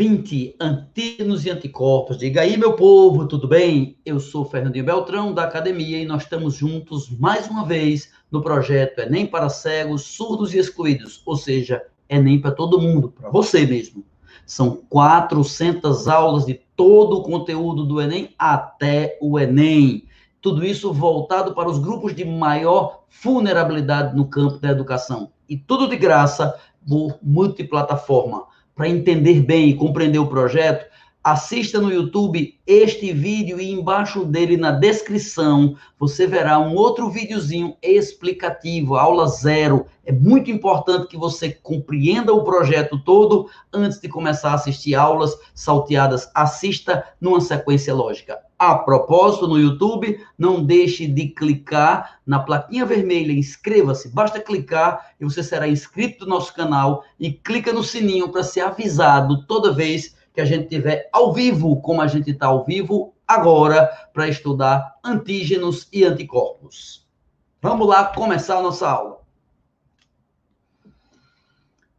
20, antígenos e anticorpos. Diga aí, meu povo, tudo bem? Eu sou Fernandinho Beltrão, da Academia, e nós estamos juntos mais uma vez no projeto Enem para cegos, surdos e excluídos, ou seja, Enem para todo mundo, para você mesmo. São 400 aulas de todo o conteúdo do Enem até o Enem. Tudo isso voltado para os grupos de maior vulnerabilidade no campo da educação. E tudo de graça por multiplataforma para entender bem e compreender o projeto, assista no YouTube este vídeo e embaixo dele na descrição você verá um outro videozinho explicativo, aula zero. É muito importante que você compreenda o projeto todo antes de começar a assistir aulas salteadas. Assista numa sequência lógica. A propósito, no YouTube, não deixe de clicar na plaquinha vermelha, inscreva-se. Basta clicar e você será inscrito no nosso canal e clica no sininho para ser avisado toda vez que a gente tiver ao vivo, como a gente está ao vivo agora, para estudar antígenos e anticorpos. Vamos lá começar a nossa aula.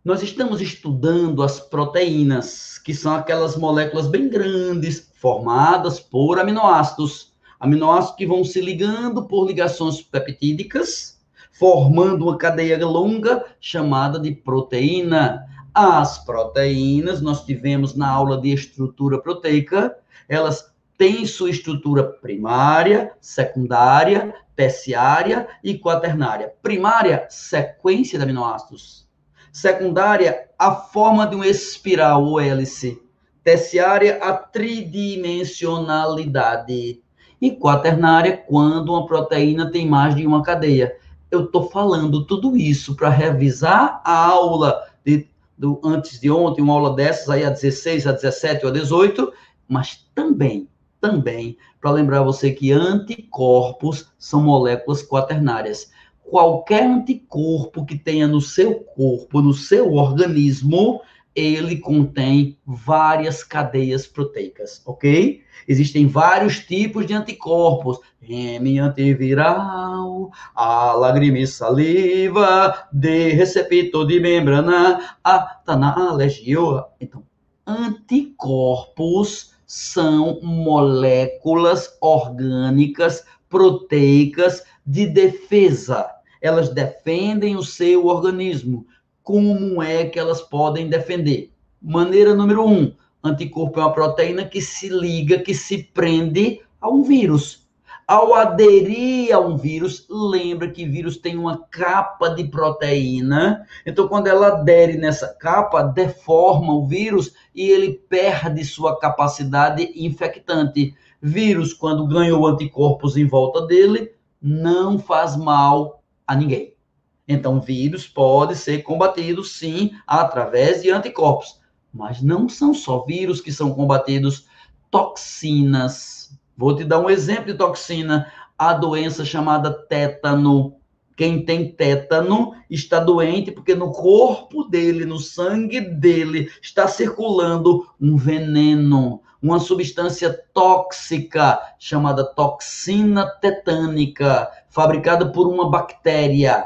Nós estamos estudando as proteínas, que são aquelas moléculas bem grandes, formadas por aminoácidos. Aminoácidos que vão se ligando por ligações peptídicas, formando uma cadeia longa chamada de proteína. As proteínas, nós tivemos na aula de estrutura proteica, elas têm sua estrutura primária, secundária, terciária e quaternária. Primária, sequência de aminoácidos. Secundária, a forma de uma espiral ou hélice terciária, a tridimensionalidade. E quaternária, quando uma proteína tem mais de uma cadeia. Eu estou falando tudo isso para revisar a aula de, do, antes de ontem, uma aula dessas aí, a 16, a 17 ou a 18, mas também, também, para lembrar você que anticorpos são moléculas quaternárias. Qualquer anticorpo que tenha no seu corpo, no seu organismo, ele contém várias cadeias proteicas, ok? Existem vários tipos de anticorpos, M antiviral, a lágrima e saliva, D receptor de membrana, A tá na alergia. Então, anticorpos são moléculas orgânicas proteicas de defesa. Elas defendem o seu organismo como é que elas podem defender? Maneira número um: anticorpo é uma proteína que se liga, que se prende a um vírus. Ao aderir a um vírus, lembra que vírus tem uma capa de proteína. Então, quando ela adere nessa capa, deforma o vírus e ele perde sua capacidade infectante. Vírus, quando ganhou anticorpos em volta dele, não faz mal a ninguém. Então, vírus pode ser combatido, sim, através de anticorpos. Mas não são só vírus que são combatidos, toxinas. Vou te dar um exemplo de toxina. A doença chamada tétano. Quem tem tétano está doente porque no corpo dele, no sangue dele, está circulando um veneno, uma substância tóxica chamada toxina tetânica, fabricada por uma bactéria.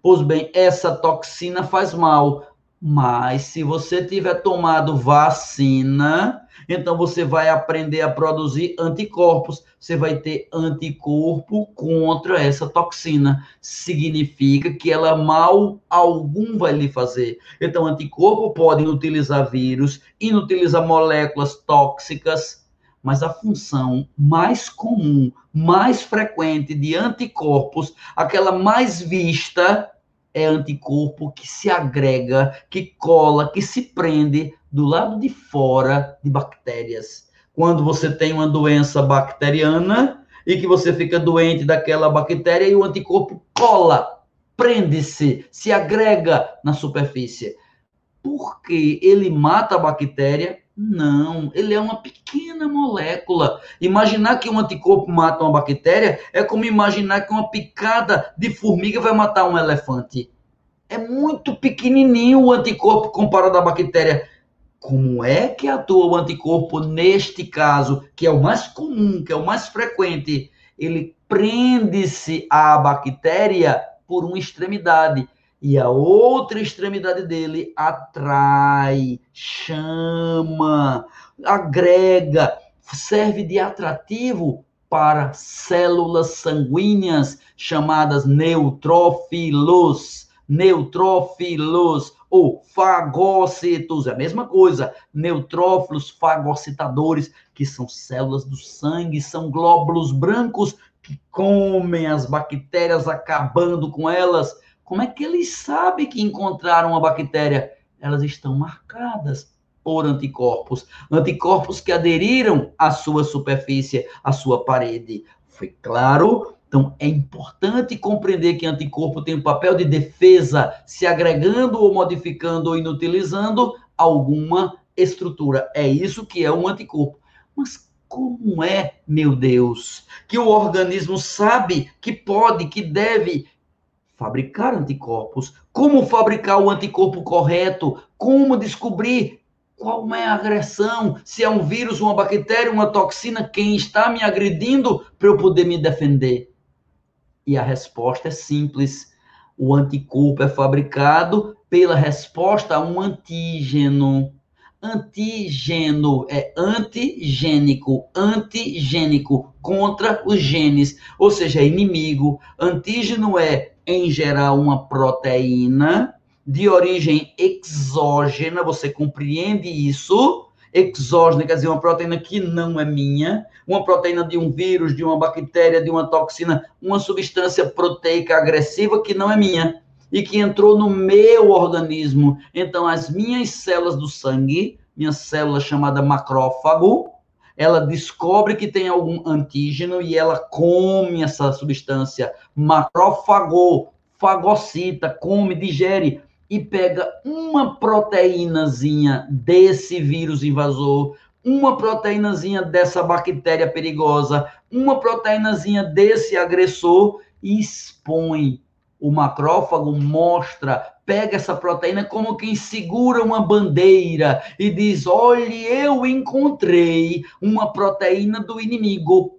Pois bem, essa toxina faz mal, mas se você tiver tomado vacina, então você vai aprender a produzir anticorpos. Você vai ter anticorpo contra essa toxina. Significa que ela mal algum vai lhe fazer. Então, anticorpo pode utilizar vírus, inutilizar moléculas tóxicas mas a função mais comum, mais frequente de anticorpos, aquela mais vista, é anticorpo que se agrega, que cola, que se prende do lado de fora de bactérias. Quando você tem uma doença bacteriana e que você fica doente daquela bactéria e o anticorpo cola, prende-se, se agrega na superfície. Porque ele mata a bactéria não, ele é uma pequena molécula. Imaginar que um anticorpo mata uma bactéria é como imaginar que uma picada de formiga vai matar um elefante. É muito pequenininho o anticorpo comparado à bactéria. Como é que atua o anticorpo neste caso, que é o mais comum, que é o mais frequente? Ele prende-se à bactéria por uma extremidade. E a outra extremidade dele atrai, chama, agrega, serve de atrativo para células sanguíneas chamadas neutrófilos, neutrófilos ou fagócitos, é a mesma coisa, neutrófilos fagocitadores, que são células do sangue, são glóbulos brancos que comem as bactérias, acabando com elas. Como é que eles sabem que encontraram uma bactéria? Elas estão marcadas por anticorpos, anticorpos que aderiram à sua superfície, à sua parede. Foi claro? Então, é importante compreender que anticorpo tem um papel de defesa, se agregando ou modificando ou inutilizando alguma estrutura. É isso que é um anticorpo. Mas como é, meu Deus, que o organismo sabe que pode, que deve fabricar anticorpos? Como fabricar o anticorpo correto? Como descobrir qual é a agressão? Se é um vírus, uma bactéria, uma toxina, quem está me agredindo para eu poder me defender? E a resposta é simples. O anticorpo é fabricado pela resposta a um antígeno. Antígeno é antigênico, antigênico contra os genes, ou seja, é inimigo. Antígeno é, em geral, uma proteína de origem exógena, você compreende isso? Exógena quer dizer uma proteína que não é minha, uma proteína de um vírus, de uma bactéria, de uma toxina, uma substância proteica agressiva que não é minha e que entrou no meu organismo. Então, as minhas células do sangue, minha célula chamada macrófago, ela descobre que tem algum antígeno e ela come essa substância. Macrófago, fagocita, come, digere e pega uma proteínazinha desse vírus invasor, uma proteínazinha dessa bactéria perigosa, uma proteínazinha desse agressor e expõe. O macrófago mostra, pega essa proteína como quem segura uma bandeira e diz: olhe, eu encontrei uma proteína do inimigo.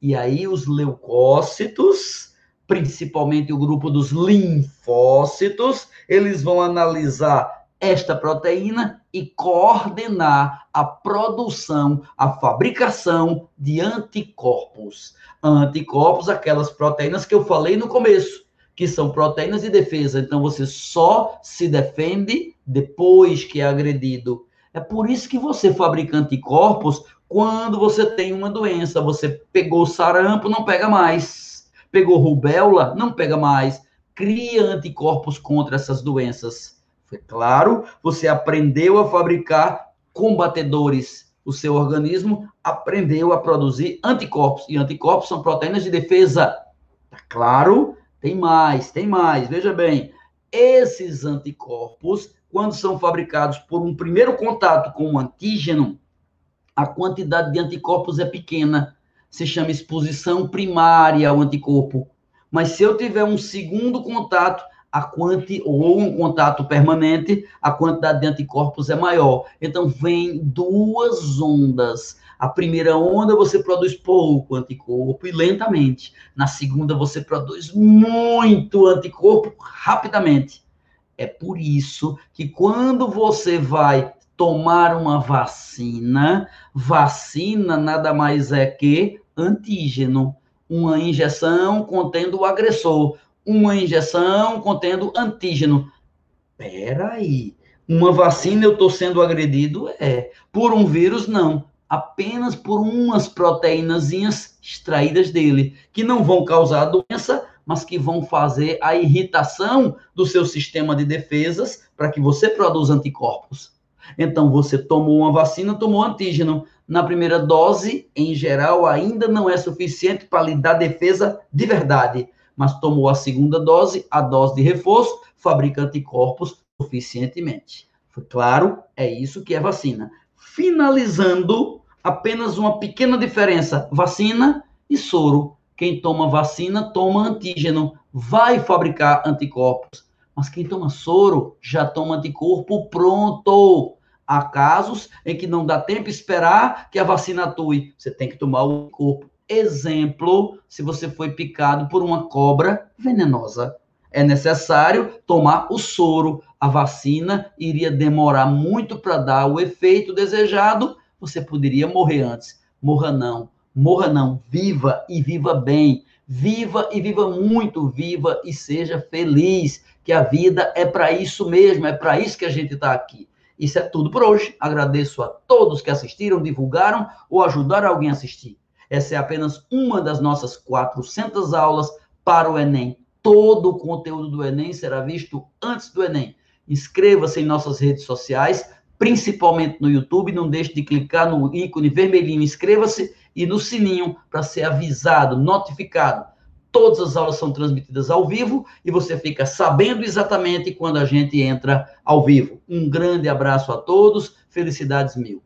E aí os leucócitos principalmente o grupo dos linfócitos, eles vão analisar esta proteína e coordenar a produção, a fabricação de anticorpos. Anticorpos, aquelas proteínas que eu falei no começo, que são proteínas de defesa. Então você só se defende depois que é agredido. É por isso que você fabrica anticorpos quando você tem uma doença. Você pegou sarampo, não pega mais Pegou rubéola, não pega mais. Cria anticorpos contra essas doenças. Foi claro, você aprendeu a fabricar combatedores. O seu organismo aprendeu a produzir anticorpos. E anticorpos são proteínas de defesa. Tá claro? Tem mais, tem mais. Veja bem, esses anticorpos, quando são fabricados por um primeiro contato com um antígeno, a quantidade de anticorpos é pequena se chama exposição primária ao anticorpo. Mas se eu tiver um segundo contato, a quanti, ou um contato permanente, a quantidade de anticorpos é maior. Então, vem duas ondas. A primeira onda você produz pouco anticorpo e lentamente. Na segunda você produz muito anticorpo rapidamente. É por isso que quando você vai tomar uma vacina, vacina nada mais é que antígeno, uma injeção contendo o agressor, uma injeção contendo antígeno. Peraí, uma vacina eu estou sendo agredido? É. Por um vírus, não. Apenas por umas proteínazinhas extraídas dele, que não vão causar doença, mas que vão fazer a irritação do seu sistema de defesas para que você produza anticorpos. Então, você tomou uma vacina, tomou antígeno na primeira dose, em geral, ainda não é suficiente para lhe dar defesa de verdade. Mas tomou a segunda dose, a dose de reforço, fabrica anticorpos suficientemente. Claro? É isso que é vacina. Finalizando, apenas uma pequena diferença: vacina e soro. Quem toma vacina toma antígeno, vai fabricar anticorpos. Mas quem toma soro já toma anticorpo pronto. Há casos em que não dá tempo esperar que a vacina atue. Você tem que tomar o corpo. Exemplo, se você foi picado por uma cobra venenosa. é necessário tomar o soro. A vacina iria demorar muito para dar o efeito desejado, você poderia morrer antes. Morra não, morra não, viva e viva bem. Viva e viva muito, viva e seja feliz, que a vida é para isso mesmo, é para isso que a gente está aqui. Isso é tudo por hoje. Agradeço a todos que assistiram, divulgaram ou ajudaram alguém a assistir. Essa é apenas uma das nossas 400 aulas para o Enem. Todo o conteúdo do Enem será visto antes do Enem. Inscreva-se em nossas redes sociais, principalmente no YouTube. Não deixe de clicar no ícone vermelhinho, inscreva-se e no sininho para ser avisado, notificado. Todas as aulas são transmitidas ao vivo e você fica sabendo exatamente quando a gente entra ao vivo. Um grande abraço a todos, felicidades mil.